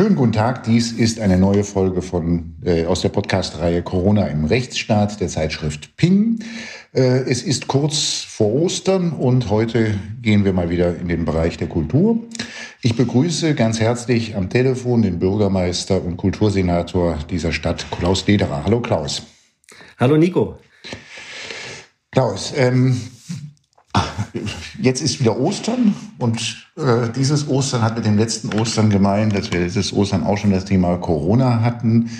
Schönen guten Tag, dies ist eine neue Folge von, äh, aus der Podcast-Reihe Corona im Rechtsstaat der Zeitschrift Ping. Äh, es ist kurz vor Ostern und heute gehen wir mal wieder in den Bereich der Kultur. Ich begrüße ganz herzlich am Telefon den Bürgermeister und Kultursenator dieser Stadt, Klaus Lederer. Hallo Klaus. Hallo Nico. Klaus, ähm, jetzt ist wieder Ostern und äh, dieses Ostern hat mit dem letzten Ostern gemeint, dass wir dieses Ostern auch schon das Thema Corona hatten.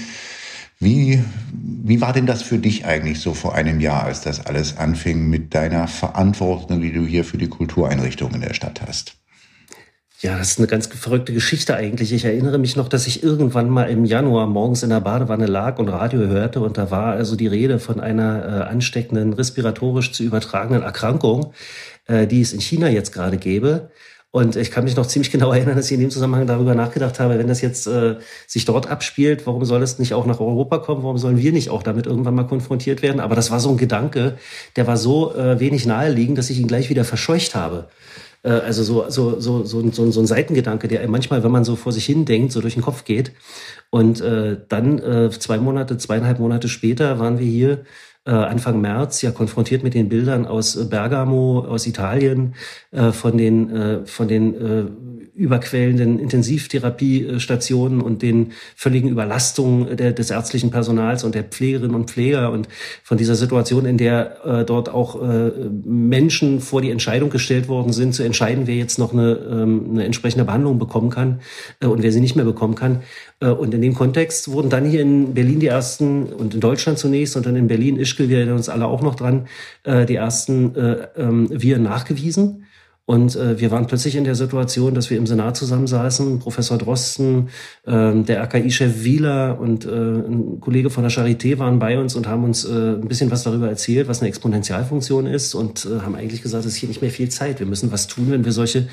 Wie, wie war denn das für dich eigentlich so vor einem Jahr, als das alles anfing mit deiner Verantwortung, die du hier für die Kultureinrichtungen in der Stadt hast? Ja, das ist eine ganz verrückte Geschichte eigentlich. Ich erinnere mich noch, dass ich irgendwann mal im Januar morgens in der Badewanne lag und Radio hörte und da war also die Rede von einer äh, ansteckenden, respiratorisch zu übertragenen Erkrankung, äh, die es in China jetzt gerade gäbe. Und ich kann mich noch ziemlich genau erinnern, dass ich in dem Zusammenhang darüber nachgedacht habe, wenn das jetzt äh, sich dort abspielt, warum soll es nicht auch nach Europa kommen? Warum sollen wir nicht auch damit irgendwann mal konfrontiert werden? Aber das war so ein Gedanke, der war so äh, wenig naheliegend, dass ich ihn gleich wieder verscheucht habe. Äh, also so, so, so, so, so, so ein Seitengedanke, der manchmal, wenn man so vor sich hin denkt, so durch den Kopf geht. Und äh, dann äh, zwei Monate, zweieinhalb Monate später waren wir hier Anfang März ja konfrontiert mit den Bildern aus Bergamo, aus Italien, äh, von den, äh, von den äh, überquellenden Intensivtherapiestationen und den völligen Überlastungen der, des ärztlichen Personals und der Pflegerinnen und Pfleger und von dieser Situation, in der äh, dort auch äh, Menschen vor die Entscheidung gestellt worden sind, zu entscheiden, wer jetzt noch eine, ähm, eine entsprechende Behandlung bekommen kann äh, und wer sie nicht mehr bekommen kann. Äh, und in dem Kontext wurden dann hier in Berlin die ersten, und in Deutschland zunächst, und dann in Berlin, Ischgl, wir erinnern uns alle auch noch dran, äh, die ersten äh, ähm, Viren nachgewiesen. Und äh, wir waren plötzlich in der Situation, dass wir im Senat zusammensaßen, Professor Drosten, äh, der RKI-Chef Wieler und äh, ein Kollege von der Charité waren bei uns und haben uns äh, ein bisschen was darüber erzählt, was eine Exponentialfunktion ist und äh, haben eigentlich gesagt, es ist hier nicht mehr viel Zeit. Wir müssen was tun, wenn wir solche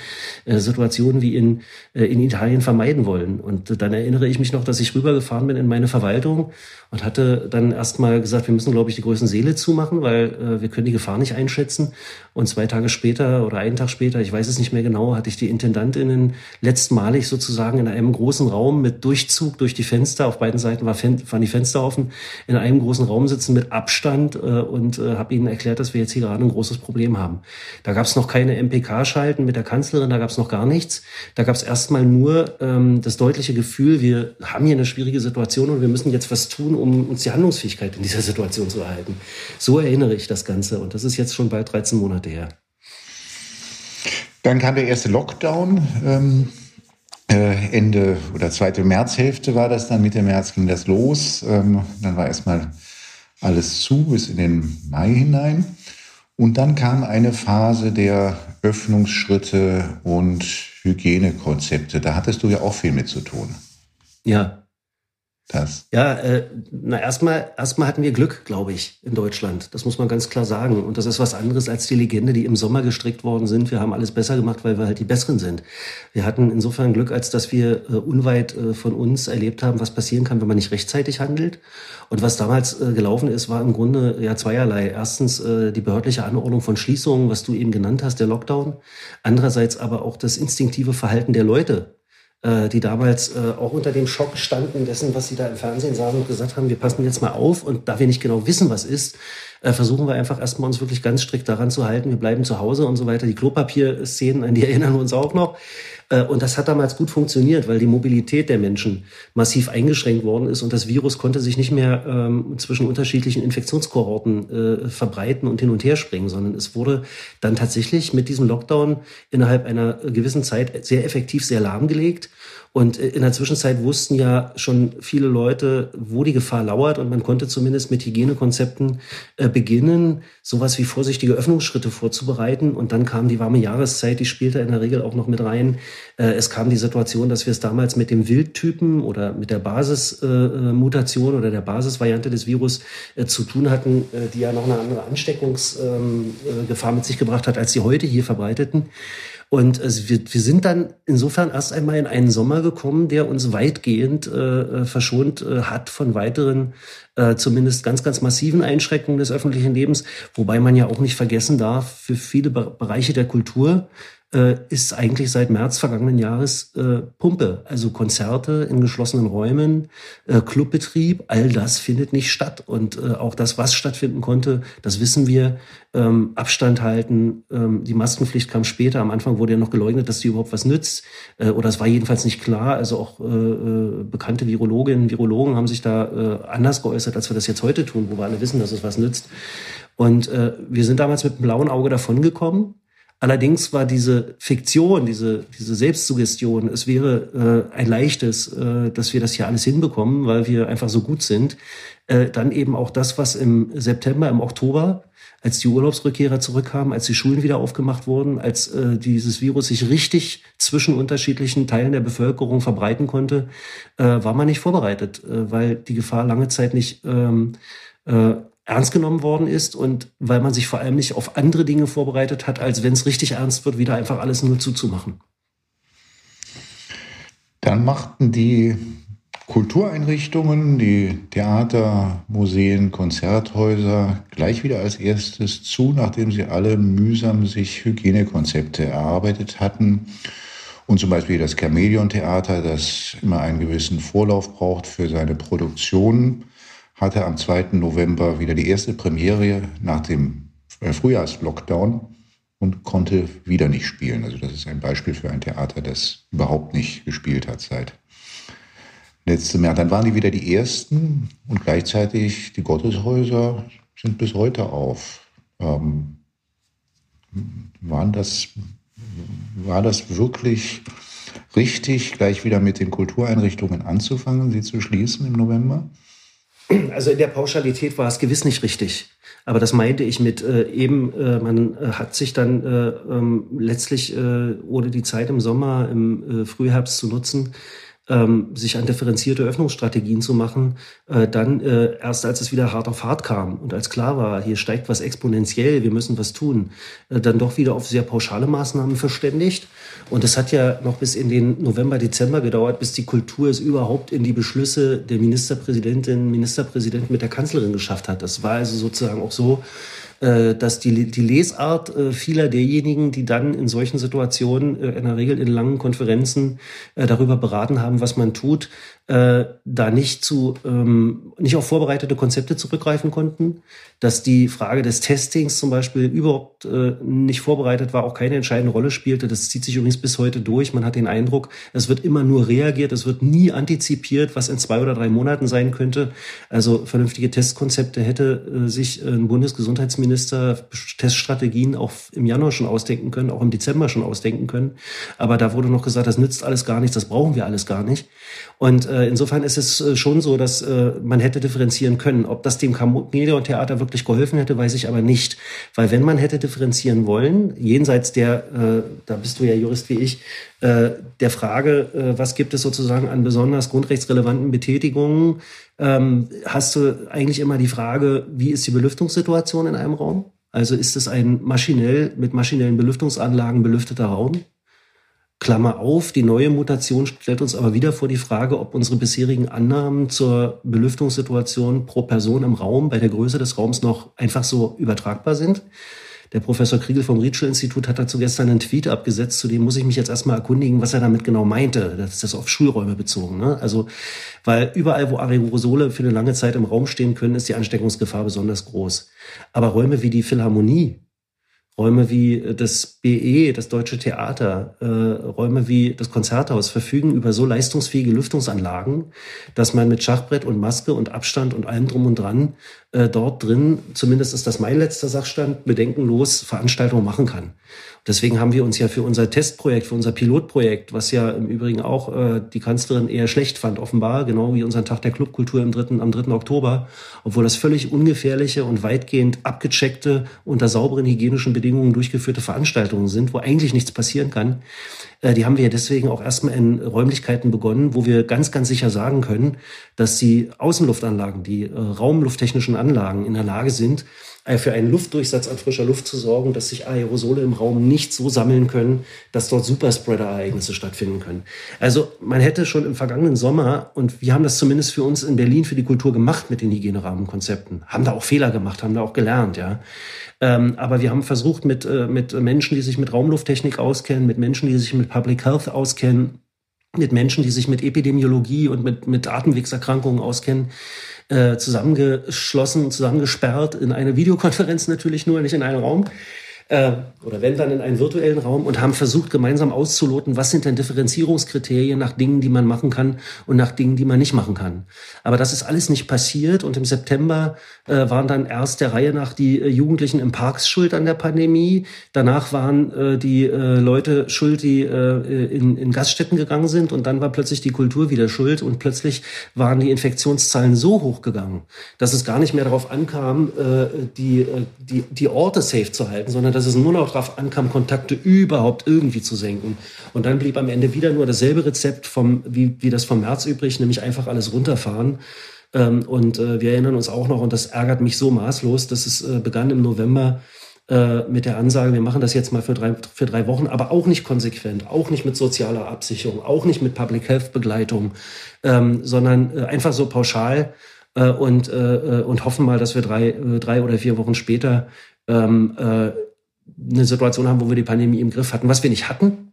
äh, Situationen wie in, äh, in Italien vermeiden wollen. Und äh, dann erinnere ich mich noch, dass ich rübergefahren bin in meine Verwaltung und hatte dann erstmal gesagt, wir müssen, glaube ich, die größten Seele zumachen, weil äh, wir können die Gefahr nicht einschätzen. Und zwei Tage später oder einen Tag später, ich weiß es nicht mehr genau, hatte ich die Intendantinnen letztmalig sozusagen in einem großen Raum mit Durchzug durch die Fenster, auf beiden Seiten war waren die Fenster offen, in einem großen Raum sitzen mit Abstand äh, und äh, habe ihnen erklärt, dass wir jetzt hier gerade ein großes Problem haben. Da gab es noch keine MPK-Schalten mit der Kanzlerin, da gab es noch gar nichts. Da gab es erstmal nur ähm, das deutliche Gefühl, wir haben hier eine schwierige Situation und wir müssen jetzt was tun, um uns die Handlungsfähigkeit in dieser Situation zu erhalten. So erinnere ich das Ganze und das ist jetzt schon bald 13 Monate her. Dann kam der erste Lockdown. Ähm, äh, Ende oder zweite Märzhälfte war das dann. Mitte März ging das los. Ähm, dann war erstmal alles zu bis in den Mai hinein. Und dann kam eine Phase der Öffnungsschritte und Hygienekonzepte. Da hattest du ja auch viel mit zu tun. Ja, das? Ja, äh, na erstmal erstmal hatten wir Glück, glaube ich, in Deutschland. Das muss man ganz klar sagen. Und das ist was anderes als die Legende, die im Sommer gestrickt worden sind. Wir haben alles besser gemacht, weil wir halt die Besseren sind. Wir hatten insofern Glück, als dass wir äh, unweit äh, von uns erlebt haben, was passieren kann, wenn man nicht rechtzeitig handelt. Und was damals äh, gelaufen ist, war im Grunde ja zweierlei. Erstens äh, die behördliche Anordnung von Schließungen, was du eben genannt hast, der Lockdown. Andererseits aber auch das instinktive Verhalten der Leute die damals äh, auch unter dem Schock standen dessen, was sie da im Fernsehen sahen und gesagt haben, wir passen jetzt mal auf und da wir nicht genau wissen, was ist, äh, versuchen wir einfach erstmal uns wirklich ganz strikt daran zu halten, wir bleiben zu Hause und so weiter. Die Klopapier-Szenen, an die erinnern wir uns auch noch. Äh, und das hat damals gut funktioniert, weil die Mobilität der Menschen massiv eingeschränkt worden ist und das Virus konnte sich nicht mehr ähm, zwischen unterschiedlichen Infektionskohorten äh, verbreiten und hin und her springen, sondern es wurde dann tatsächlich mit diesem Lockdown innerhalb einer gewissen Zeit sehr effektiv, sehr lahmgelegt. Und in der Zwischenzeit wussten ja schon viele Leute, wo die Gefahr lauert und man konnte zumindest mit Hygienekonzepten äh, beginnen, sowas wie vorsichtige Öffnungsschritte vorzubereiten. Und dann kam die warme Jahreszeit, die spielte in der Regel auch noch mit rein. Äh, es kam die Situation, dass wir es damals mit dem Wildtypen oder mit der Basismutation äh, oder der Basisvariante des Virus äh, zu tun hatten, äh, die ja noch eine andere Ansteckungsgefahr ähm, äh, mit sich gebracht hat, als die heute hier verbreiteten. Und also wir, wir sind dann insofern erst einmal in einen Sommer gekommen, der uns weitgehend äh, verschont äh, hat von weiteren, äh, zumindest ganz, ganz massiven Einschränkungen des öffentlichen Lebens. Wobei man ja auch nicht vergessen darf, für viele Bereiche der Kultur äh, ist eigentlich seit März vergangenen Jahres äh, Pumpe. Also Konzerte in geschlossenen Räumen, äh, Clubbetrieb, all das findet nicht statt. Und äh, auch das, was stattfinden konnte, das wissen wir. Ähm, Abstand halten, ähm, die Maskenpflicht kam später. Am Anfang wurde ja noch geleugnet, dass die überhaupt was nützt. Äh, oder es war jedenfalls nicht klar. Also auch äh, äh bekannte Virologinnen, Virologen haben sich da äh, anders geäußert, als wir das jetzt heute tun, wo wir alle wissen, dass es was nützt. Und äh, wir sind damals mit einem blauen Auge davongekommen. Allerdings war diese Fiktion, diese, diese Selbstsuggestion, es wäre äh, ein leichtes, äh, dass wir das hier alles hinbekommen, weil wir einfach so gut sind, äh, dann eben auch das, was im September, im Oktober, als die Urlaubsrückkehrer zurückkamen, als die Schulen wieder aufgemacht wurden, als äh, dieses Virus sich richtig zwischen unterschiedlichen Teilen der Bevölkerung verbreiten konnte, äh, war man nicht vorbereitet, äh, weil die Gefahr lange Zeit nicht ähm, äh, ernst genommen worden ist und weil man sich vor allem nicht auf andere Dinge vorbereitet hat, als wenn es richtig ernst wird, wieder einfach alles nur zuzumachen. Dann machten die Kultureinrichtungen, die Theater, Museen, Konzerthäuser gleich wieder als erstes zu, nachdem sie alle mühsam sich Hygienekonzepte erarbeitet hatten. Und zum Beispiel das Chameleon-Theater, das immer einen gewissen Vorlauf braucht für seine Produktion, hatte am 2. November wieder die erste Premiere nach dem äh, Frühjahrslockdown und konnte wieder nicht spielen. Also das ist ein Beispiel für ein Theater, das überhaupt nicht gespielt hat seit letztem Jahr. Dann waren die wieder die ersten und gleichzeitig die Gotteshäuser sind bis heute auf. Ähm, waren das, war das wirklich richtig, gleich wieder mit den Kultureinrichtungen anzufangen, sie zu schließen im November? Also in der Pauschalität war es gewiss nicht richtig. Aber das meinte ich mit äh, eben, äh, man äh, hat sich dann äh, ähm, letztlich, äh, ohne die Zeit im Sommer, im Frühherbst zu nutzen, ähm, sich an differenzierte Öffnungsstrategien zu machen, äh, dann äh, erst als es wieder hart auf hart kam und als klar war, hier steigt was exponentiell, wir müssen was tun, äh, dann doch wieder auf sehr pauschale Maßnahmen verständigt. Und es hat ja noch bis in den November, Dezember gedauert, bis die Kultur es überhaupt in die Beschlüsse der Ministerpräsidentin, Ministerpräsidenten mit der Kanzlerin geschafft hat. Das war also sozusagen auch so, dass die, die Lesart äh, vieler derjenigen, die dann in solchen Situationen äh, in der Regel in langen Konferenzen darüber beraten haben, was man tut, äh, da nicht zu ähm, nicht auf vorbereitete Konzepte zurückgreifen konnten, dass die Frage des Testings zum Beispiel überhaupt äh, nicht vorbereitet war, auch keine entscheidende Rolle spielte. Das zieht sich übrigens bis heute durch. Man hat den Eindruck, es wird immer nur reagiert, es wird nie antizipiert, was in zwei oder drei Monaten sein könnte. Also vernünftige Testkonzepte hätte äh, sich ein Bundesgesundheitsminister Teststrategien auch im Januar schon ausdenken können, auch im Dezember schon ausdenken können. Aber da wurde noch gesagt, das nützt alles gar nichts, das brauchen wir alles gar nicht. Und äh, insofern ist es äh, schon so, dass äh, man hätte differenzieren können. Ob das dem Chameleon Theater wirklich geholfen hätte, weiß ich aber nicht. Weil wenn man hätte differenzieren wollen, jenseits der, äh, da bist du ja Jurist wie ich, äh, der Frage, äh, was gibt es sozusagen an besonders grundrechtsrelevanten Betätigungen, ähm, hast du eigentlich immer die Frage, wie ist die Belüftungssituation in einem Raum? Also ist es ein maschinell mit maschinellen Belüftungsanlagen belüfteter Raum? Klammer auf, die neue Mutation stellt uns aber wieder vor die Frage, ob unsere bisherigen Annahmen zur Belüftungssituation pro Person im Raum bei der Größe des Raums noch einfach so übertragbar sind. Der Professor Kriegel vom Ritschel-Institut hat dazu gestern einen Tweet abgesetzt, zu dem muss ich mich jetzt erstmal erkundigen, was er damit genau meinte. Das ist das auf Schulräume bezogen. Ne? Also, weil überall, wo Aerosole für eine lange Zeit im Raum stehen können, ist die Ansteckungsgefahr besonders groß. Aber Räume wie die Philharmonie, Räume wie äh, das BE, das Deutsche Theater, äh, Räume wie das Konzerthaus verfügen über so leistungsfähige Lüftungsanlagen, dass man mit Schachbrett und Maske und Abstand und allem drum und dran äh, dort drin, zumindest ist das mein letzter Sachstand, bedenkenlos Veranstaltungen machen kann. Deswegen haben wir uns ja für unser Testprojekt, für unser Pilotprojekt, was ja im Übrigen auch äh, die Kanzlerin eher schlecht fand, offenbar, genau wie unseren Tag der Clubkultur im 3., am 3. Oktober, obwohl das völlig ungefährliche und weitgehend abgecheckte, unter sauberen hygienischen Bedingungen durchgeführte Veranstaltungen sind, wo eigentlich nichts passieren kann. Äh, die haben wir deswegen auch erstmal in Räumlichkeiten begonnen, wo wir ganz, ganz sicher sagen können, dass die Außenluftanlagen, die äh, raumlufttechnischen Anlagen in der Lage sind, für einen Luftdurchsatz an frischer Luft zu sorgen, dass sich Aerosole im Raum nicht so sammeln können, dass dort Superspreader-Ereignisse stattfinden können. Also man hätte schon im vergangenen Sommer, und wir haben das zumindest für uns in Berlin für die Kultur gemacht mit den Hygienerahmenkonzepten, haben da auch Fehler gemacht, haben da auch gelernt, ja. Ähm, aber wir haben versucht, mit, äh, mit Menschen, die sich mit Raumlufttechnik auskennen, mit Menschen, die sich mit Public Health auskennen, mit Menschen, die sich mit Epidemiologie und mit, mit Atemwegserkrankungen auskennen, äh, zusammengeschlossen, zusammengesperrt in eine Videokonferenz natürlich nur, nicht in einen Raum äh, oder wenn dann in einen virtuellen Raum und haben versucht, gemeinsam auszuloten, was sind denn Differenzierungskriterien nach Dingen, die man machen kann und nach Dingen, die man nicht machen kann. Aber das ist alles nicht passiert und im September äh, waren dann erst der Reihe nach die äh, Jugendlichen im Parks schuld an der Pandemie. Danach waren äh, die äh, Leute schuld, die äh, in, in Gaststätten gegangen sind und dann war plötzlich die Kultur wieder schuld und plötzlich waren die Infektionszahlen so hoch gegangen, dass es gar nicht mehr darauf ankam, äh, die, äh, die, die Orte safe zu halten, sondern dass es nur noch darauf ankam, Kontakte überhaupt irgendwie zu senken. Und dann blieb am Ende wieder nur dasselbe Rezept vom, wie, wie das vom März übrig, nämlich einfach alles runterfahren. Ähm, und äh, wir erinnern uns auch noch, und das ärgert mich so maßlos, dass es äh, begann im November äh, mit der Ansage, wir machen das jetzt mal für drei, für drei Wochen, aber auch nicht konsequent, auch nicht mit sozialer Absicherung, auch nicht mit Public Health Begleitung, ähm, sondern äh, einfach so pauschal äh, und, äh, und hoffen mal, dass wir drei, drei oder vier Wochen später ähm, eine Situation haben, wo wir die Pandemie im Griff hatten, was wir nicht hatten.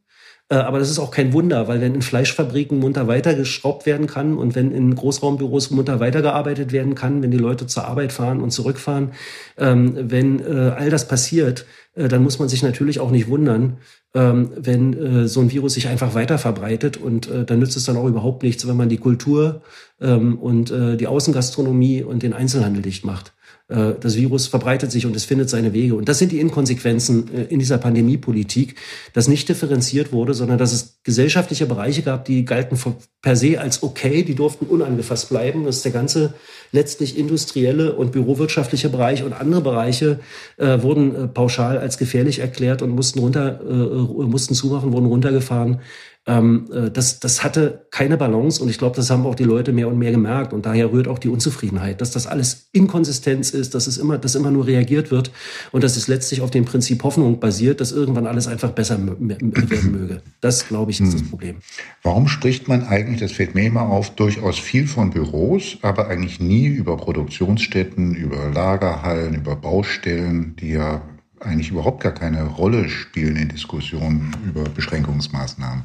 Äh, aber das ist auch kein Wunder, weil wenn in Fleischfabriken munter weitergeschraubt werden kann und wenn in Großraumbüros munter weitergearbeitet werden kann, wenn die Leute zur Arbeit fahren und zurückfahren, ähm, wenn äh, all das passiert, äh, dann muss man sich natürlich auch nicht wundern, ähm, wenn so ein Virus sich einfach weiter verbreitet und dann nützt es dann auch überhaupt nichts, wenn man die Kultur ähm, und die Außengastronomie und den Einzelhandel dicht macht. Äh, das Virus verbreitet sich und es findet seine Wege. Und das sind die Inkonsequenzen äh, in dieser Pandemiepolitik, dass nicht differenziert wurde, sondern dass es gesellschaftliche Bereiche gab, die galten per se als okay, die durften unangefasst bleiben. Das ist der ganze letztlich industrielle und bürowirtschaftliche Bereich und andere Bereiche äh, wurden äh, pauschal als gefährlich erklärt und mussten runter, äh, mussten zumachen, wurden runtergefahren. Ähm, äh, das, das hatte keine Balance und ich glaube, das haben auch die Leute mehr und mehr gemerkt und daher rührt auch die Unzufriedenheit, dass das alles Inkonsistenz ist, dass es immer, dass immer nur reagiert wird und dass es letztlich auf dem Prinzip Hoffnung basiert, dass irgendwann alles einfach besser werden möge. Das, glaube ich, ist das hm. Problem. Warum spricht man eigentlich, das fällt mir immer auf, durchaus viel von Büros, aber eigentlich nie über Produktionsstätten, über Lagerhallen, über Baustellen, die ja eigentlich überhaupt gar keine Rolle spielen in Diskussionen über Beschränkungsmaßnahmen.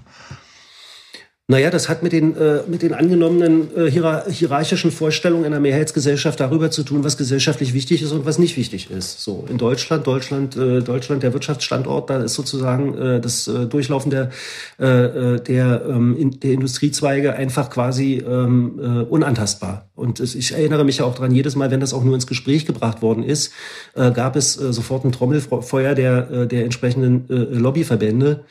Naja, das hat mit den, äh, mit den angenommenen äh, hierarchischen Vorstellungen einer Mehrheitsgesellschaft darüber zu tun, was gesellschaftlich wichtig ist und was nicht wichtig ist. So in Deutschland, Deutschland, äh, Deutschland, der Wirtschaftsstandort, da ist sozusagen äh, das äh, Durchlaufen der, äh, äh der, ähm, in, der Industriezweige einfach quasi ähm, äh, unantastbar. Und ich erinnere mich ja auch dran, jedes Mal, wenn das auch nur ins Gespräch gebracht worden ist, äh, gab es äh, sofort ein Trommelfeuer der, äh, der entsprechenden äh, Lobbyverbände,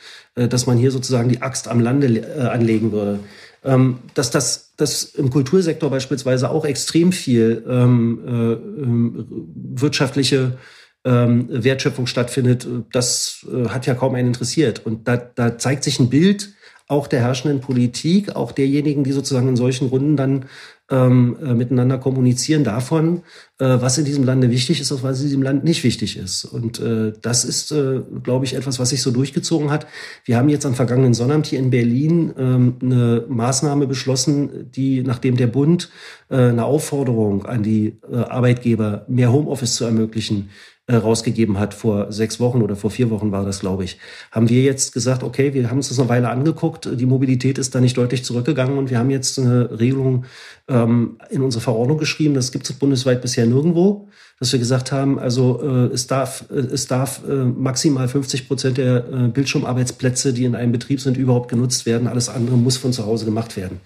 dass man hier sozusagen die Axt am Lande äh, anlegen würde. Ähm, dass das dass im Kultursektor beispielsweise auch extrem viel ähm, äh, wirtschaftliche ähm, Wertschöpfung stattfindet, das äh, hat ja kaum einen interessiert. Und da, da zeigt sich ein Bild auch der herrschenden Politik, auch derjenigen, die sozusagen in solchen Runden dann ähm, äh, miteinander kommunizieren davon, äh, was in diesem Lande wichtig ist und was in diesem Land nicht wichtig ist. Und äh, das ist, äh, glaube ich, etwas, was sich so durchgezogen hat. Wir haben jetzt am vergangenen Sonnabend hier in Berlin ähm, eine Maßnahme beschlossen, die, nachdem der Bund äh, eine Aufforderung an die äh, Arbeitgeber, mehr Homeoffice zu ermöglichen, rausgegeben hat vor sechs Wochen oder vor vier Wochen war das, glaube ich, haben wir jetzt gesagt, okay, wir haben uns das eine Weile angeguckt, die Mobilität ist da nicht deutlich zurückgegangen und wir haben jetzt eine Regelung ähm, in unsere Verordnung geschrieben, das gibt es bundesweit bisher nirgendwo dass wir gesagt haben, also äh, es darf, äh, es darf äh, maximal 50 Prozent der äh, Bildschirmarbeitsplätze, die in einem Betrieb sind, überhaupt genutzt werden. Alles andere muss von zu Hause gemacht werden.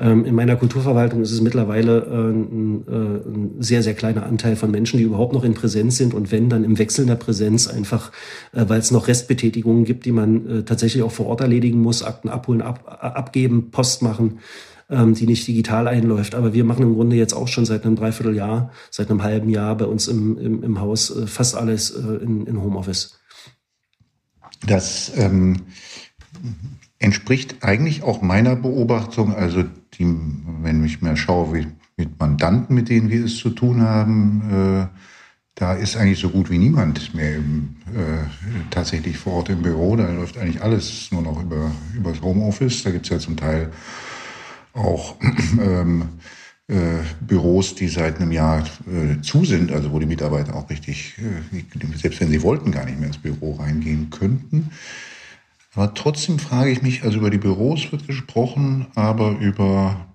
Ähm, in meiner Kulturverwaltung ist es mittlerweile äh, ein, äh, ein sehr, sehr kleiner Anteil von Menschen, die überhaupt noch in Präsenz sind und wenn, dann im Wechsel der Präsenz einfach, äh, weil es noch Restbetätigungen gibt, die man äh, tatsächlich auch vor Ort erledigen muss, Akten abholen, ab, abgeben, Post machen ähm, die nicht digital einläuft. Aber wir machen im Grunde jetzt auch schon seit einem Dreivierteljahr, seit einem halben Jahr bei uns im, im, im Haus äh, fast alles äh, in, in Homeoffice. Das ähm, entspricht eigentlich auch meiner Beobachtung. Also, die, wenn ich mir schaue, wie mit Mandanten, mit denen wir es zu tun haben, äh, da ist eigentlich so gut wie niemand mehr im, äh, tatsächlich vor Ort im Büro. Da läuft eigentlich alles nur noch über, über das Homeoffice. Da gibt es ja zum Teil auch ähm, äh, Büros, die seit einem Jahr äh, zu sind, also wo die Mitarbeiter auch richtig, äh, selbst wenn sie wollten, gar nicht mehr ins Büro reingehen könnten. Aber trotzdem frage ich mich, also über die Büros wird gesprochen, aber über,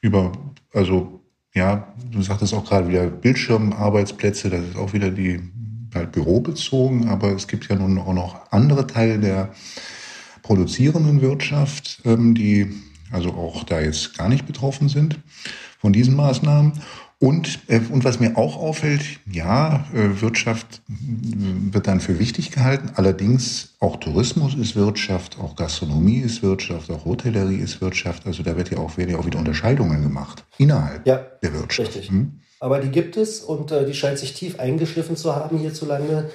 über also ja, du sagtest auch gerade wieder Bildschirmarbeitsplätze, das ist auch wieder die halt bürobezogen, aber es gibt ja nun auch noch andere Teile der produzierenden Wirtschaft, ähm, die also auch da jetzt gar nicht betroffen sind von diesen Maßnahmen. Und, äh, und was mir auch auffällt, ja, äh, Wirtschaft wird dann für wichtig gehalten. Allerdings auch Tourismus ist Wirtschaft, auch Gastronomie ist Wirtschaft, auch Hotellerie ist Wirtschaft. Also da wird ja auch, werden ja auch wieder Unterscheidungen gemacht innerhalb ja, der Wirtschaft. Richtig. Hm? Aber die gibt es und äh, die scheint sich tief eingeschliffen zu haben hierzulande, äh,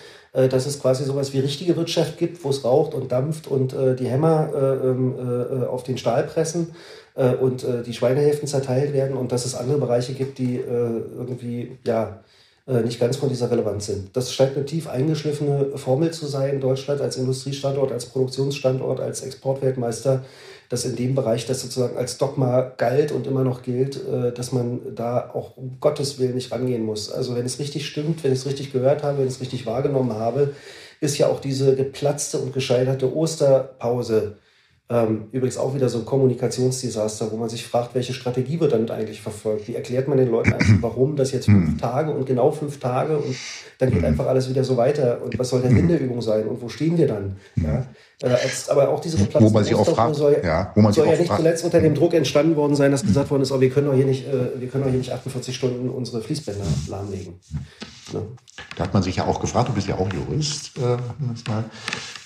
dass es quasi sowas wie richtige Wirtschaft gibt, wo es raucht und dampft und äh, die Hämmer äh, ähm, äh, auf den Stahl pressen äh, und äh, die Schweinehälften zerteilt werden und dass es andere Bereiche gibt, die äh, irgendwie ja äh, nicht ganz von dieser Relevanz sind. Das scheint eine tief eingeschliffene Formel zu sein, Deutschland als Industriestandort, als Produktionsstandort, als Exportweltmeister, dass in dem Bereich das sozusagen als Dogma galt und immer noch gilt, äh, dass man da auch um Gottes Willen nicht rangehen muss. Also wenn es richtig stimmt, wenn ich es richtig gehört habe, wenn ich es richtig wahrgenommen habe, ist ja auch diese geplatzte und gescheiterte Osterpause ähm, übrigens auch wieder so ein Kommunikationsdesaster, wo man sich fragt, welche Strategie wird damit eigentlich verfolgt? Wie erklärt man den Leuten einfach, warum das jetzt fünf hm. Tage und genau fünf Tage und dann geht hm. einfach alles wieder so weiter und was soll der Sinn der Übung sein und wo stehen wir dann? Ja? Äh, aber auch diese geplatzte wo man sich auch fragt, soll, ja, wo man soll ja nicht fragt. zuletzt unter dem Druck entstanden worden sein, dass gesagt worden ist, oh, wir können doch hier nicht, äh, wir können doch hier nicht 48 Stunden unsere Fließbänder lahmlegen. Ne? Da hat man sich ja auch gefragt, du bist ja auch Jurist, äh, mal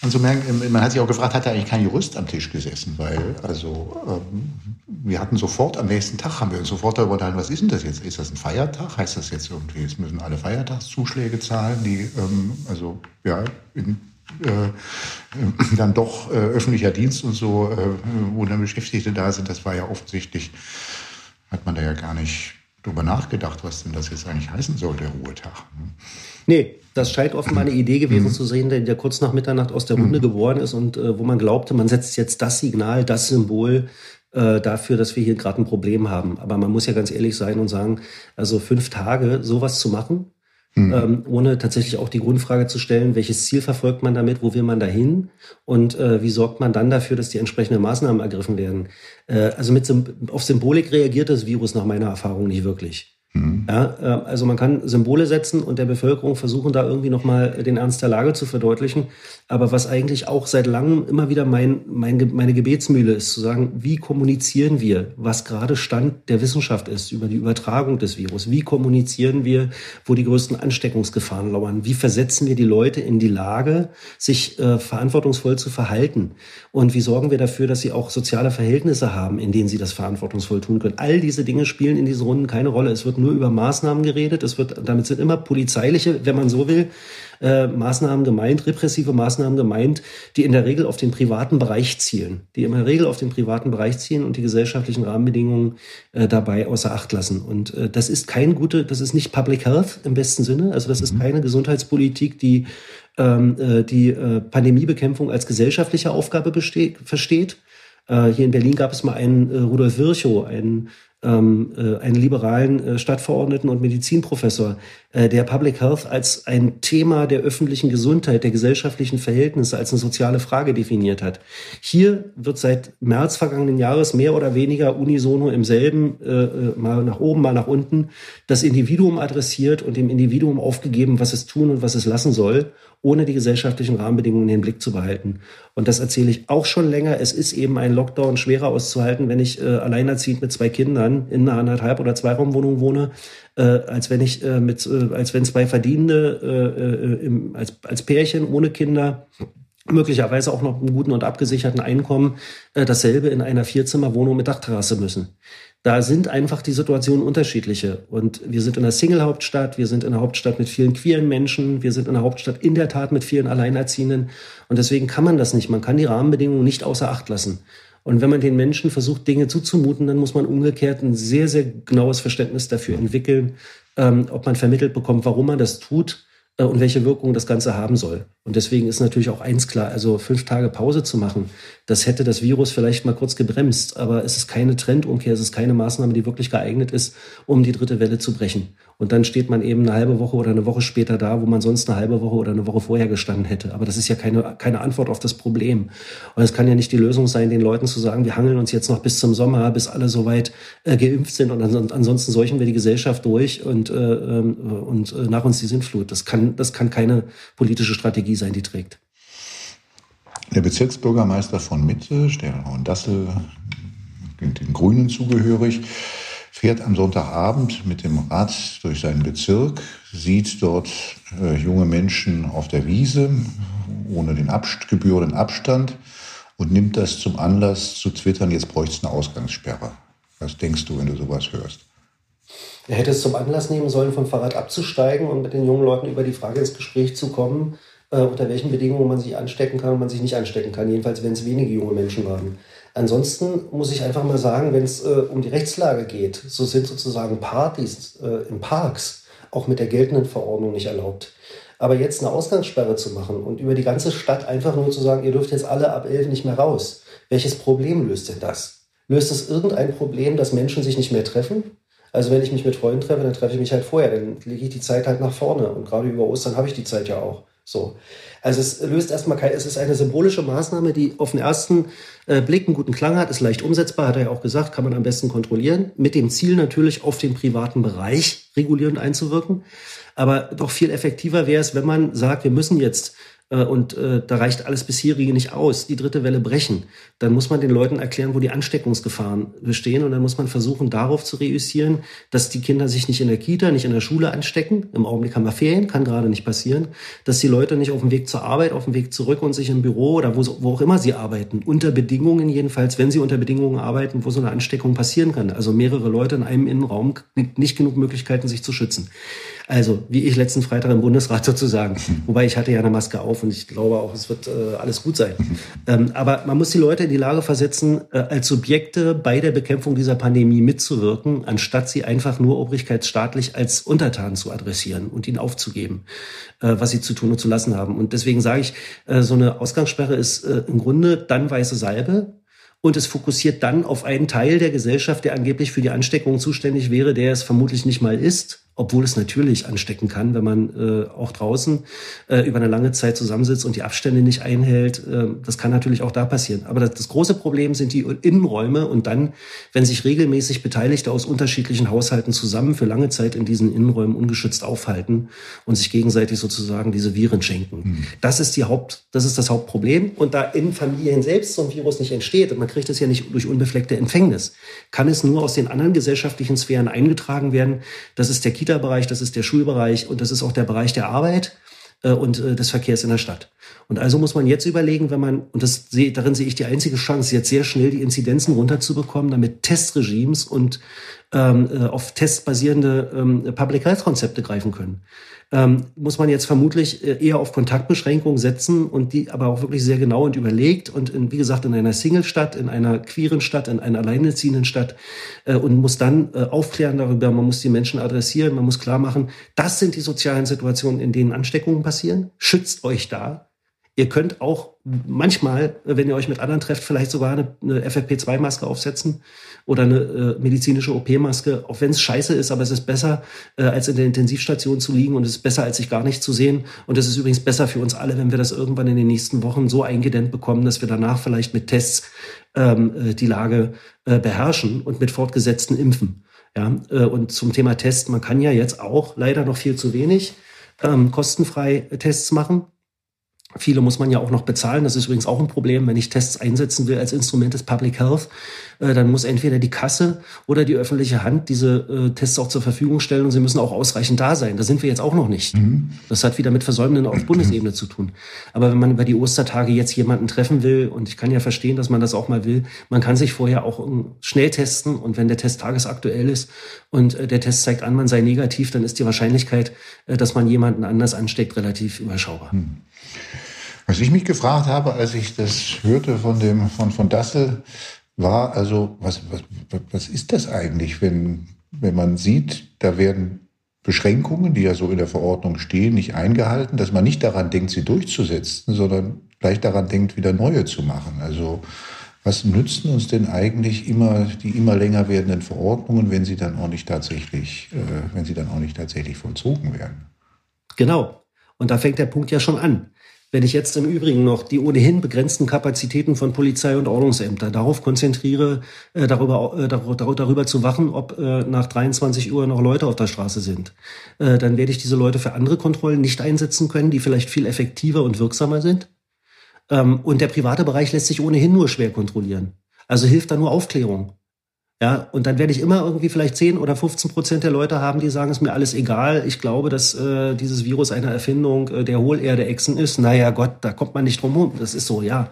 anzumerken. Man hat sich auch gefragt, hat da eigentlich kein Jurist am Tisch gesessen? Weil, also, ähm, wir hatten sofort, am nächsten Tag haben wir uns sofort darüber unterhalten, was ist denn das jetzt? Ist das ein Feiertag? Heißt das jetzt irgendwie, es müssen alle Feiertagszuschläge zahlen, die, ähm, also, ja, in, äh, dann doch äh, öffentlicher Dienst und so, äh, wo dann Beschäftigte da sind, das war ja offensichtlich, hat man da ja gar nicht drüber nachgedacht, was denn das jetzt eigentlich heißen soll, der Ruhetag. Hm? Nee, das scheint offenbar eine Idee gewesen mhm. zu sein, der kurz nach Mitternacht aus der Runde mhm. geworden ist und äh, wo man glaubte, man setzt jetzt das Signal, das Symbol äh, dafür, dass wir hier gerade ein Problem haben. Aber man muss ja ganz ehrlich sein und sagen, also fünf Tage sowas zu machen, Mhm. Ähm, ohne tatsächlich auch die Grundfrage zu stellen, welches Ziel verfolgt man damit, wo will man dahin und äh, wie sorgt man dann dafür, dass die entsprechenden Maßnahmen ergriffen werden. Äh, also mit auf Symbolik reagiert das Virus nach meiner Erfahrung nicht wirklich. Mhm. Ja, äh, also man kann Symbole setzen und der Bevölkerung versuchen, da irgendwie nochmal den Ernst der Lage zu verdeutlichen. Aber was eigentlich auch seit langem immer wieder mein, mein, meine Gebetsmühle ist, zu sagen, wie kommunizieren wir, was gerade Stand der Wissenschaft ist über die Übertragung des Virus? Wie kommunizieren wir, wo die größten Ansteckungsgefahren lauern? Wie versetzen wir die Leute in die Lage, sich äh, verantwortungsvoll zu verhalten? Und wie sorgen wir dafür, dass sie auch soziale Verhältnisse haben, in denen sie das verantwortungsvoll tun können? All diese Dinge spielen in diesen Runden keine Rolle. Es wird nur über Maßnahmen geredet. Es wird, damit sind immer polizeiliche, wenn man so will, äh, Maßnahmen gemeint, repressive Maßnahmen gemeint, die in der Regel auf den privaten Bereich zielen, die in der Regel auf den privaten Bereich zielen und die gesellschaftlichen Rahmenbedingungen äh, dabei außer Acht lassen. Und äh, das ist kein gute, das ist nicht Public Health im besten Sinne. Also das ist mhm. keine Gesundheitspolitik, die ähm, äh, die äh, Pandemiebekämpfung als gesellschaftliche Aufgabe besteht, versteht. Äh, hier in Berlin gab es mal einen äh, Rudolf Virchow, einen ähm, äh, einen liberalen äh, Stadtverordneten und Medizinprofessor, äh, der Public Health als ein Thema der öffentlichen Gesundheit, der gesellschaftlichen Verhältnisse, als eine soziale Frage definiert hat. Hier wird seit März vergangenen Jahres mehr oder weniger unisono im selben, äh, äh, mal nach oben, mal nach unten, das Individuum adressiert und dem Individuum aufgegeben, was es tun und was es lassen soll ohne die gesellschaftlichen Rahmenbedingungen in den Blick zu behalten. Und das erzähle ich auch schon länger. Es ist eben ein Lockdown schwerer auszuhalten, wenn ich äh, alleinerziehend mit zwei Kindern in einer anderthalb oder Zweiraumwohnung wohne, äh, als wenn ich äh, mit, äh, als wenn zwei Verdienende äh, äh, im, als, als Pärchen ohne Kinder möglicherweise auch noch einen guten und abgesicherten Einkommen äh, dasselbe in einer Vierzimmerwohnung mit Dachterrasse müssen. Da sind einfach die Situationen unterschiedliche. Und wir sind in einer Single-Hauptstadt, wir sind in einer Hauptstadt mit vielen queeren Menschen, wir sind in einer Hauptstadt in der Tat mit vielen Alleinerziehenden. Und deswegen kann man das nicht. Man kann die Rahmenbedingungen nicht außer Acht lassen. Und wenn man den Menschen versucht, Dinge zuzumuten, dann muss man umgekehrt ein sehr, sehr genaues Verständnis dafür entwickeln, ähm, ob man vermittelt bekommt, warum man das tut und welche Wirkung das Ganze haben soll. Und deswegen ist natürlich auch eins klar, also fünf Tage Pause zu machen, das hätte das Virus vielleicht mal kurz gebremst, aber es ist keine Trendumkehr, es ist keine Maßnahme, die wirklich geeignet ist, um die dritte Welle zu brechen. Und dann steht man eben eine halbe Woche oder eine Woche später da, wo man sonst eine halbe Woche oder eine Woche vorher gestanden hätte. Aber das ist ja keine, keine Antwort auf das Problem. Und es kann ja nicht die Lösung sein, den Leuten zu sagen, wir hangeln uns jetzt noch bis zum Sommer, bis alle soweit äh, geimpft sind und ansonsten seuchen wir die Gesellschaft durch und, äh, ähm, und äh, nach uns die Sintflut. Das kann, das kann keine politische Strategie sein, die trägt. Der Bezirksbürgermeister von Mitte, Stefan Hohendassel, den Grünen zugehörig, fährt am Sonntagabend mit dem Rad durch seinen Bezirk, sieht dort äh, junge Menschen auf der Wiese ohne den Abst gebührenden Abstand und nimmt das zum Anlass zu twittern, jetzt bräuchte es eine Ausgangssperre. Was denkst du, wenn du sowas hörst? Er hätte es zum Anlass nehmen sollen, vom Fahrrad abzusteigen und mit den jungen Leuten über die Frage ins Gespräch zu kommen, äh, unter welchen Bedingungen man sich anstecken kann und man sich nicht anstecken kann. Jedenfalls, wenn es wenige junge Menschen waren. Ansonsten muss ich einfach mal sagen, wenn es äh, um die Rechtslage geht, so sind sozusagen Partys äh, in Parks auch mit der geltenden Verordnung nicht erlaubt. Aber jetzt eine Ausgangssperre zu machen und über die ganze Stadt einfach nur zu sagen, ihr dürft jetzt alle ab elf nicht mehr raus. Welches Problem löst denn das? Löst es irgendein Problem, dass Menschen sich nicht mehr treffen? Also wenn ich mich mit Freunden treffe, dann treffe ich mich halt vorher, dann lege ich die Zeit halt nach vorne. Und gerade über Ostern habe ich die Zeit ja auch. So. Also es löst erstmal kein, es ist eine symbolische Maßnahme, die auf den ersten äh, Blick einen guten Klang hat, ist leicht umsetzbar, hat er ja auch gesagt, kann man am besten kontrollieren, mit dem Ziel natürlich auf den privaten Bereich regulierend einzuwirken. Aber doch viel effektiver wäre es, wenn man sagt, wir müssen jetzt und äh, da reicht alles bisherige nicht aus, die dritte Welle brechen, dann muss man den Leuten erklären, wo die Ansteckungsgefahren bestehen und dann muss man versuchen, darauf zu reüssieren, dass die Kinder sich nicht in der Kita, nicht in der Schule anstecken. Im Augenblick haben wir Ferien, kann gerade nicht passieren, dass die Leute nicht auf dem Weg zur Arbeit, auf dem Weg zurück und sich im Büro oder wo, wo auch immer sie arbeiten, unter Bedingungen jedenfalls, wenn sie unter Bedingungen arbeiten, wo so eine Ansteckung passieren kann. Also mehrere Leute in einem Innenraum, nicht genug Möglichkeiten, sich zu schützen. Also, wie ich letzten Freitag im Bundesrat sozusagen. Wobei ich hatte ja eine Maske auf und ich glaube auch, es wird äh, alles gut sein. Ähm, aber man muss die Leute in die Lage versetzen, äh, als Subjekte bei der Bekämpfung dieser Pandemie mitzuwirken, anstatt sie einfach nur obrigkeitsstaatlich als Untertan zu adressieren und ihnen aufzugeben, äh, was sie zu tun und zu lassen haben. Und deswegen sage ich, äh, so eine Ausgangssperre ist äh, im Grunde dann weiße Salbe, und es fokussiert dann auf einen Teil der Gesellschaft, der angeblich für die Ansteckung zuständig wäre, der es vermutlich nicht mal ist obwohl es natürlich anstecken kann, wenn man äh, auch draußen äh, über eine lange Zeit zusammensitzt und die Abstände nicht einhält. Äh, das kann natürlich auch da passieren. Aber das, das, große Problem sind die Innenräume und dann, wenn sich regelmäßig Beteiligte aus unterschiedlichen Haushalten zusammen für lange Zeit in diesen Innenräumen ungeschützt aufhalten und sich gegenseitig sozusagen diese Viren schenken. Mhm. Das ist die Haupt, das ist das Hauptproblem. Und da in Familien selbst so ein Virus nicht entsteht und man kriegt es ja nicht durch unbefleckte Empfängnis, kann es nur aus den anderen gesellschaftlichen Sphären eingetragen werden. Das ist der Kita Kita-Bereich, das ist der Schulbereich und das ist auch der Bereich der Arbeit äh, und äh, des Verkehrs in der Stadt. Und also muss man jetzt überlegen, wenn man, und das sehe, darin sehe ich die einzige Chance, jetzt sehr schnell die Inzidenzen runterzubekommen, damit Testregimes und ähm, äh, auf Tests basierende ähm, Public Health Konzepte greifen können ähm, muss man jetzt vermutlich äh, eher auf Kontaktbeschränkungen setzen und die aber auch wirklich sehr genau und überlegt und in, wie gesagt in einer Single-Stadt, in einer queeren Stadt, in einer alleinerziehenden Stadt äh, und muss dann äh, aufklären darüber, man muss die Menschen adressieren, man muss klar machen, das sind die sozialen Situationen, in denen Ansteckungen passieren. Schützt euch da. Ihr könnt auch manchmal, wenn ihr euch mit anderen trefft, vielleicht sogar eine, eine FFP2-Maske aufsetzen oder eine äh, medizinische OP-Maske, auch wenn es scheiße ist, aber es ist besser, äh, als in der Intensivstation zu liegen und es ist besser, als sich gar nicht zu sehen. Und es ist übrigens besser für uns alle, wenn wir das irgendwann in den nächsten Wochen so eingedämmt bekommen, dass wir danach vielleicht mit Tests ähm, äh, die Lage äh, beherrschen und mit fortgesetzten Impfen. Ja, äh, und zum Thema Test, man kann ja jetzt auch leider noch viel zu wenig ähm, kostenfrei Tests machen. Viele muss man ja auch noch bezahlen. Das ist übrigens auch ein Problem, wenn ich Tests einsetzen will als Instrument des Public Health. Äh, dann muss entweder die Kasse oder die öffentliche Hand diese äh, Tests auch zur Verfügung stellen und sie müssen auch ausreichend da sein. Da sind wir jetzt auch noch nicht. Mhm. Das hat wieder mit Versäumnissen auf Bundesebene zu tun. Aber wenn man über die Ostertage jetzt jemanden treffen will, und ich kann ja verstehen, dass man das auch mal will, man kann sich vorher auch ähm, schnell testen und wenn der Test tagesaktuell ist und äh, der Test zeigt an, man sei negativ, dann ist die Wahrscheinlichkeit, dass man jemanden anders ansteckt, relativ überschaubar. Mhm. Was ich mich gefragt habe, als ich das hörte von dem von von Dassel, war also was was was ist das eigentlich, wenn wenn man sieht, da werden Beschränkungen, die ja so in der Verordnung stehen, nicht eingehalten, dass man nicht daran denkt, sie durchzusetzen, sondern gleich daran denkt, wieder neue zu machen. Also was nützen uns denn eigentlich immer die immer länger werdenden Verordnungen, wenn sie dann auch nicht tatsächlich, äh, wenn sie dann auch nicht tatsächlich vollzogen werden? Genau. Und da fängt der Punkt ja schon an. Wenn ich jetzt im Übrigen noch die ohnehin begrenzten Kapazitäten von Polizei und Ordnungsämter darauf konzentriere, äh, darüber, äh, darüber, darüber zu wachen, ob äh, nach 23 Uhr noch Leute auf der Straße sind, dann werde ich diese Leute für andere Kontrollen nicht einsetzen können, die vielleicht viel effektiver und wirksamer sind. Ähm, und der private Bereich lässt sich ohnehin nur schwer kontrollieren. Also hilft da nur Aufklärung. Ja, und dann werde ich immer irgendwie vielleicht 10 oder 15 Prozent der Leute haben, die sagen, es ist mir alles egal. Ich glaube, dass äh, dieses Virus eine Erfindung äh, der Hohlerde-Echsen ist. Naja, Gott, da kommt man nicht drum herum. Das ist so, ja.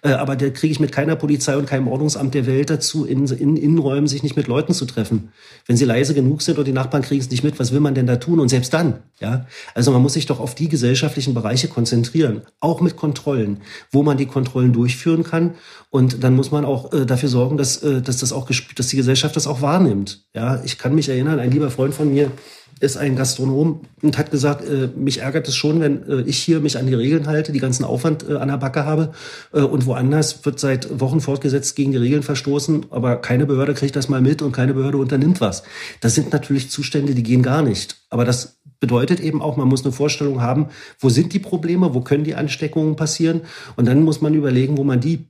Äh, aber da kriege ich mit keiner Polizei und keinem Ordnungsamt der Welt dazu, in, in Innenräumen sich nicht mit Leuten zu treffen. Wenn sie leise genug sind und die Nachbarn kriegen es nicht mit, was will man denn da tun? Und selbst dann, ja. Also man muss sich doch auf die gesellschaftlichen Bereiche konzentrieren. Auch mit Kontrollen, wo man die Kontrollen durchführen kann. Und dann muss man auch äh, dafür sorgen, dass, äh, dass das auch dass dass die Gesellschaft das auch wahrnimmt. Ja, ich kann mich erinnern, ein lieber Freund von mir ist ein Gastronom und hat gesagt, äh, mich ärgert es schon, wenn äh, ich hier mich an die Regeln halte, die ganzen Aufwand äh, an der Backe habe äh, und woanders wird seit Wochen fortgesetzt gegen die Regeln verstoßen, aber keine Behörde kriegt das mal mit und keine Behörde unternimmt was. Das sind natürlich Zustände, die gehen gar nicht. Aber das bedeutet eben auch, man muss eine Vorstellung haben, wo sind die Probleme, wo können die Ansteckungen passieren und dann muss man überlegen, wo man die,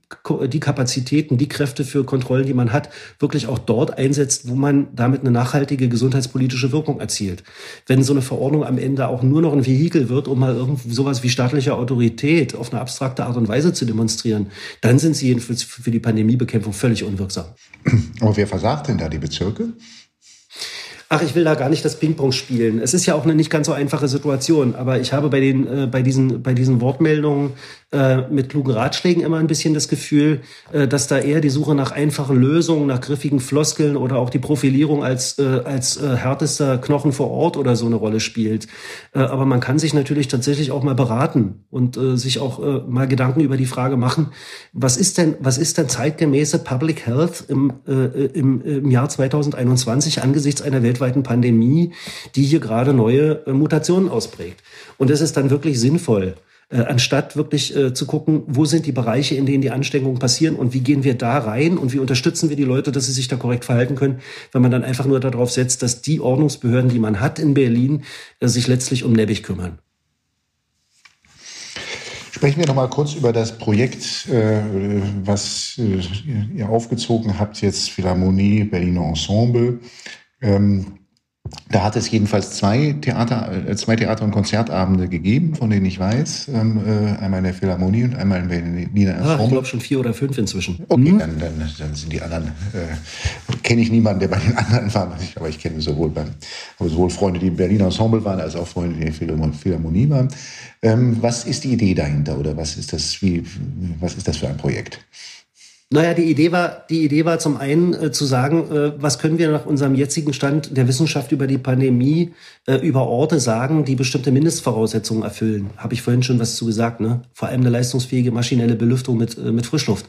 die Kapazitäten, die Kräfte für Kontrollen, die man hat, wirklich auch dort einsetzt, wo man damit eine nachhaltige gesundheitspolitische Wirkung erzielt. Wenn so eine Verordnung am Ende auch nur noch ein Vehikel wird, um mal irgendwie sowas wie staatliche Autorität auf eine abstrakte Art und Weise zu demonstrieren, dann sind sie jedenfalls für die Pandemiebekämpfung völlig unwirksam. Aber wer versagt denn da die Bezirke? Ach, ich will da gar nicht das Ping-Pong spielen. Es ist ja auch eine nicht ganz so einfache Situation, aber ich habe bei den, äh, bei diesen, bei diesen Wortmeldungen äh, mit klugen Ratschlägen immer ein bisschen das Gefühl, äh, dass da eher die Suche nach einfachen Lösungen, nach griffigen Floskeln oder auch die Profilierung als, äh, als äh, härtester Knochen vor Ort oder so eine Rolle spielt. Äh, aber man kann sich natürlich tatsächlich auch mal beraten und sich auch mal Gedanken über die Frage machen, was ist denn, was ist denn zeitgemäße Public Health im, im, im Jahr 2021 angesichts einer weltweiten Pandemie, die hier gerade neue äh, Mutationen ausprägt? Und es ist dann wirklich sinnvoll, äh, anstatt wirklich äh, zu gucken, wo sind die Bereiche, in denen die Ansteckungen passieren und wie gehen wir da rein und wie unterstützen wir die Leute, dass sie sich da korrekt verhalten können, wenn man dann einfach nur darauf setzt, dass die Ordnungsbehörden, die man hat in Berlin, äh, sich letztlich um Nebbig kümmern. Sprechen wir noch mal kurz über das Projekt, äh, was äh, ihr aufgezogen habt, jetzt Philharmonie Berliner Ensemble. Ähm, da hat es jedenfalls zwei Theater, äh, zwei Theater- und Konzertabende gegeben, von denen ich weiß. Ähm, äh, einmal in der Philharmonie und einmal in Berliner Ensemble. Ah, ich glaube schon vier oder fünf inzwischen. Okay, mhm. dann, dann, dann, sind die anderen. Äh, kenne ich niemanden, der bei den anderen war, aber ich kenne sowohl beim, sowohl Freunde, die im Berliner Ensemble waren, als auch Freunde, die in der Philharmonie waren. Ähm, was ist die Idee dahinter oder was ist das? Wie, was ist das für ein Projekt? Naja, die Idee war, die Idee war zum einen äh, zu sagen, äh, was können wir nach unserem jetzigen Stand der Wissenschaft über die Pandemie äh, über Orte sagen, die bestimmte Mindestvoraussetzungen erfüllen. Habe ich vorhin schon was zu gesagt, ne? Vor allem eine leistungsfähige maschinelle Belüftung mit, äh, mit Frischluft.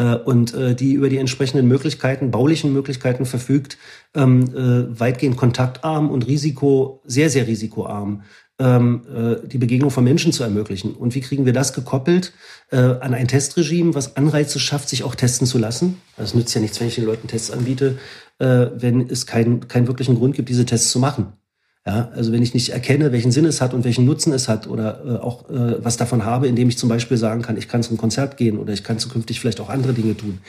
Äh, und äh, die über die entsprechenden Möglichkeiten, baulichen Möglichkeiten verfügt, ähm, äh, weitgehend kontaktarm und risiko, sehr, sehr risikoarm ähm, äh, die Begegnung von Menschen zu ermöglichen. Und wie kriegen wir das gekoppelt äh, an ein Testregime, was Anreize schafft, sich auch testen zu lassen? Das nützt ja nichts, wenn ich den Leuten Tests anbiete, äh, wenn es keinen keinen wirklichen Grund gibt, diese Tests zu machen. Ja, also wenn ich nicht erkenne, welchen Sinn es hat und welchen Nutzen es hat oder äh, auch äh, was davon habe, indem ich zum Beispiel sagen kann, ich kann zum Konzert gehen oder ich kann zukünftig vielleicht auch andere Dinge tun.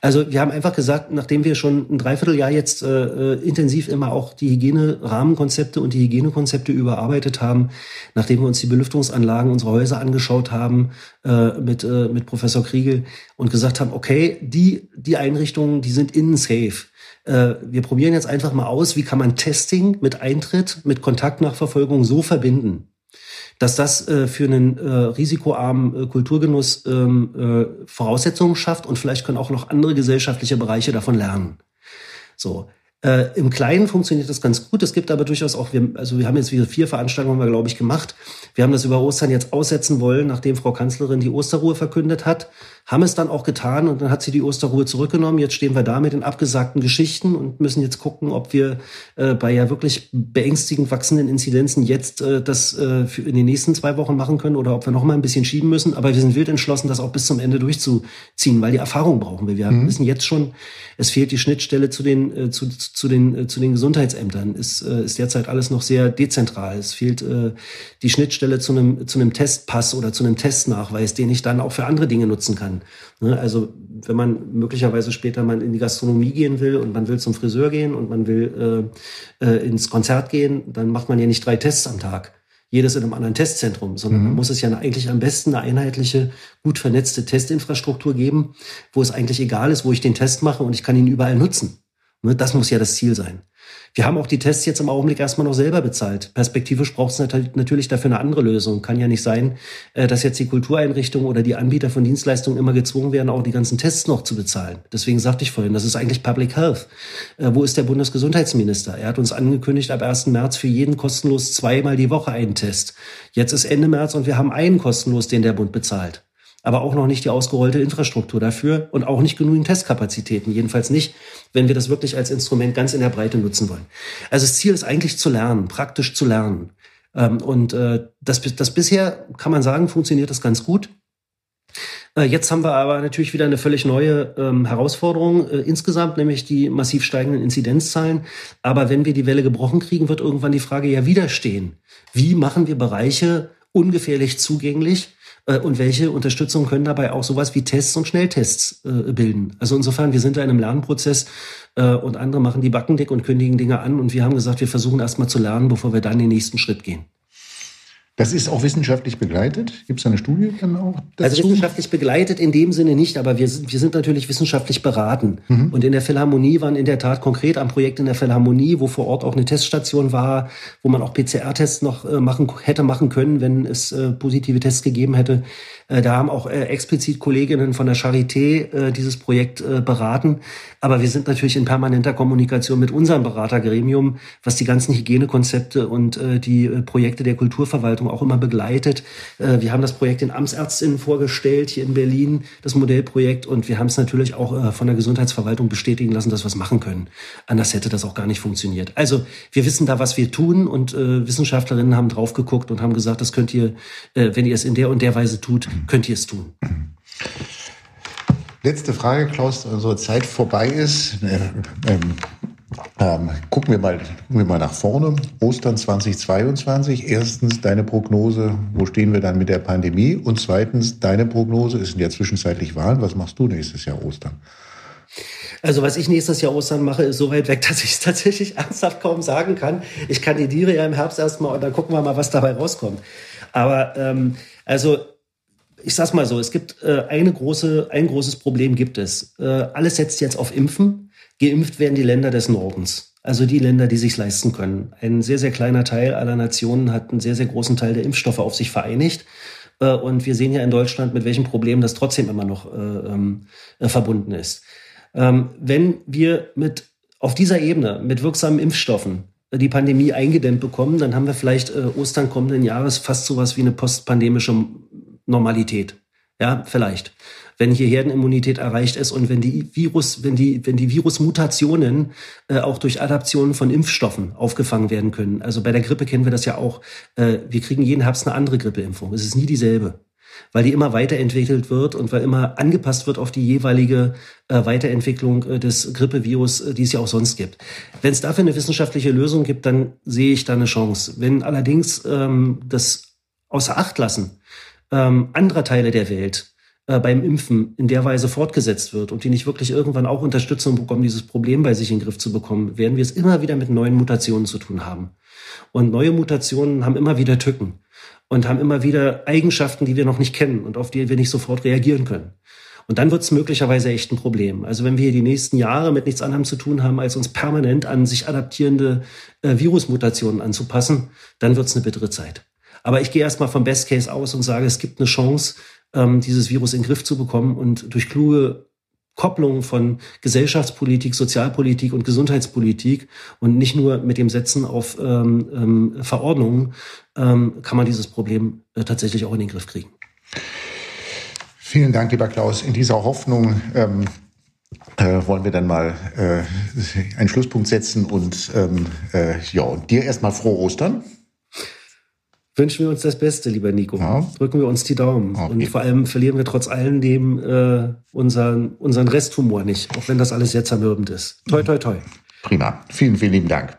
Also wir haben einfach gesagt, nachdem wir schon ein Dreivierteljahr jetzt äh, äh intensiv immer auch die Hygiene-Rahmenkonzepte und die Hygienekonzepte überarbeitet haben, nachdem wir uns die Belüftungsanlagen unserer Häuser angeschaut haben äh, mit, äh, mit Professor Kriegel und gesagt haben, okay, die, die Einrichtungen, die sind innen safe äh, wir probieren jetzt einfach mal aus, wie kann man Testing mit Eintritt, mit Kontaktnachverfolgung so verbinden, dass das äh, für einen äh, risikoarmen äh, Kulturgenuss ähm, äh, Voraussetzungen schafft und vielleicht können auch noch andere gesellschaftliche Bereiche davon lernen. So. Äh, Im Kleinen funktioniert das ganz gut. Es gibt aber durchaus auch, wir, also wir haben jetzt wieder vier Veranstaltungen, haben wir, glaube ich, gemacht. Wir haben das über Ostern jetzt aussetzen wollen, nachdem Frau Kanzlerin die Osterruhe verkündet hat. Haben es dann auch getan und dann hat sie die Osterruhe zurückgenommen. Jetzt stehen wir da mit den abgesagten Geschichten und müssen jetzt gucken, ob wir äh, bei ja wirklich beängstigend wachsenden Inzidenzen jetzt äh, das äh, in den nächsten zwei Wochen machen können oder ob wir noch mal ein bisschen schieben müssen. Aber wir sind wild entschlossen, das auch bis zum Ende durchzuziehen, weil die Erfahrung brauchen wir. Wir mhm. wissen jetzt schon, es fehlt die Schnittstelle zu den äh, zu, zu den äh, zu den Gesundheitsämtern. Ist äh, ist derzeit alles noch sehr dezentral. Es fehlt die Schnittstelle zu einem zu einem Testpass oder zu einem Testnachweis, den ich dann auch für andere Dinge nutzen kann. Ne? Also wenn man möglicherweise später mal in die Gastronomie gehen will und man will zum Friseur gehen und man will äh, äh, ins Konzert gehen, dann macht man ja nicht drei Tests am Tag jedes in einem anderen Testzentrum, sondern mhm. man muss es ja eigentlich am besten eine einheitliche, gut vernetzte Testinfrastruktur geben, wo es eigentlich egal ist, wo ich den Test mache und ich kann ihn überall nutzen. Ne, das muss ja das Ziel sein. Wir haben auch die Tests jetzt im Augenblick erstmal noch selber bezahlt. Perspektivisch braucht es natürlich dafür eine andere Lösung. Kann ja nicht sein, äh, dass jetzt die Kultureinrichtungen oder die Anbieter von Dienstleistungen immer gezwungen werden, auch die ganzen Tests noch zu bezahlen. Deswegen sagte ich vorhin, das ist eigentlich Public Health. Äh, wo ist der Bundesgesundheitsminister? Er hat uns angekündigt, ab 1. März für jeden kostenlos zweimal die Woche einen Test. Jetzt ist Ende März und wir haben einen kostenlos, den der Bund bezahlt aber auch noch nicht die ausgerollte Infrastruktur dafür und auch nicht genügend Testkapazitäten. Jedenfalls nicht, wenn wir das wirklich als Instrument ganz in der Breite nutzen wollen. Also das Ziel ist eigentlich zu lernen, praktisch zu lernen. Ähm, und äh, das, das bisher, kann man sagen, funktioniert das ganz gut. Äh, jetzt haben wir aber natürlich wieder eine völlig neue ähm, Herausforderung äh, insgesamt, nämlich die massiv steigenden Inzidenzzahlen. Aber wenn wir die Welle gebrochen kriegen, wird irgendwann die Frage ja wieder stehen. Wie machen wir Bereiche ungefährlich zugänglich? Äh, und welche Unterstützung können dabei auch sowas wie Tests und Schnelltests äh, bilden. Also insofern, wir sind da in einem Lernprozess äh, und andere machen die Backen dick und kündigen Dinge an und wir haben gesagt, wir versuchen erstmal zu lernen, bevor wir dann den nächsten Schritt gehen. Das ist auch wissenschaftlich begleitet? Gibt es eine Studie dann auch dazu? Also wissenschaftlich begleitet in dem Sinne nicht, aber wir sind, wir sind natürlich wissenschaftlich beraten. Mhm. Und in der Philharmonie waren in der Tat konkret am Projekt in der Philharmonie, wo vor Ort auch eine Teststation war, wo man auch PCR-Tests noch äh, machen, hätte machen können, wenn es äh, positive Tests gegeben hätte, äh, da haben auch äh, explizit Kolleginnen von der Charité dieses Projekt beraten. Aber wir sind natürlich in permanenter Kommunikation mit unserem Beratergremium, was die ganzen Hygienekonzepte und die Projekte der Kulturverwaltung auch immer begleitet. Wir haben das Projekt den Amtsärztinnen vorgestellt hier in Berlin, das Modellprojekt. Und wir haben es natürlich auch von der Gesundheitsverwaltung bestätigen lassen, dass wir es machen können. Anders hätte das auch gar nicht funktioniert. Also wir wissen da, was wir tun und Wissenschaftlerinnen haben drauf geguckt und haben gesagt, das könnt ihr, wenn ihr es in der und der Weise tut, könnt ihr es tun. Letzte Frage, Klaus, unsere Zeit vorbei ist. Ähm, gucken, wir mal, gucken wir mal nach vorne. Ostern 2022. Erstens deine Prognose, wo stehen wir dann mit der Pandemie? Und zweitens deine Prognose, es sind ja zwischenzeitlich Wahlen. Was machst du nächstes Jahr Ostern? Also was ich nächstes Jahr Ostern mache, ist so weit weg, dass ich es tatsächlich ernsthaft kaum sagen kann. Ich kandidiere ja im Herbst erstmal und dann gucken wir mal, was dabei rauskommt. Aber ähm, also ich sag's mal so, es gibt äh, eine große, ein großes Problem gibt es. Äh, alles setzt jetzt auf Impfen. Geimpft werden die Länder des Nordens. Also die Länder, die sich leisten können. Ein sehr, sehr kleiner Teil aller Nationen hat einen sehr, sehr großen Teil der Impfstoffe auf sich vereinigt. Äh, und wir sehen ja in Deutschland, mit welchen Problemen das trotzdem immer noch äh, ähm, äh, verbunden ist. Ähm, wenn wir mit auf dieser Ebene mit wirksamen Impfstoffen die Pandemie eingedämmt bekommen, dann haben wir vielleicht Ostern kommenden Jahres fast sowas wie eine postpandemische Normalität. Ja, vielleicht. Wenn hier Herdenimmunität erreicht ist und wenn die Virus, wenn die, wenn die Virusmutationen äh, auch durch Adaptionen von Impfstoffen aufgefangen werden können. Also bei der Grippe kennen wir das ja auch. Äh, wir kriegen jeden Herbst eine andere Grippeimpfung. Es ist nie dieselbe weil die immer weiterentwickelt wird und weil immer angepasst wird auf die jeweilige äh, Weiterentwicklung äh, des Grippevirus, äh, die es ja auch sonst gibt. Wenn es dafür eine wissenschaftliche Lösung gibt, dann sehe ich da eine Chance. Wenn allerdings ähm, das außer Acht lassen, ähm, anderer Teile der Welt äh, beim Impfen in der Weise fortgesetzt wird und die nicht wirklich irgendwann auch Unterstützung bekommen, dieses Problem bei sich in den Griff zu bekommen, werden wir es immer wieder mit neuen Mutationen zu tun haben. Und neue Mutationen haben immer wieder Tücken und haben immer wieder Eigenschaften, die wir noch nicht kennen und auf die wir nicht sofort reagieren können. Und dann wird es möglicherweise echt ein Problem. Also wenn wir die nächsten Jahre mit nichts anderem zu tun haben, als uns permanent an sich adaptierende äh, Virusmutationen anzupassen, dann wird es eine bittere Zeit. Aber ich gehe erstmal vom Best Case aus und sage, es gibt eine Chance, ähm, dieses Virus in den Griff zu bekommen und durch kluge Kopplung von Gesellschaftspolitik, Sozialpolitik und Gesundheitspolitik und nicht nur mit dem Setzen auf ähm, ähm, Verordnungen ähm, kann man dieses Problem äh, tatsächlich auch in den Griff kriegen. Vielen Dank, lieber Klaus. In dieser Hoffnung ähm, äh, wollen wir dann mal äh, einen Schlusspunkt setzen und ähm, äh, ja, dir erstmal frohe Ostern. Wünschen wir uns das Beste, lieber Nico. Ja. Drücken wir uns die Daumen. Okay. Und vor allem verlieren wir trotz allem dem äh, unseren, unseren Resthumor nicht, auch wenn das alles sehr zermürbend ist. Toi, toi, toi. Prima. Vielen, vielen lieben Dank.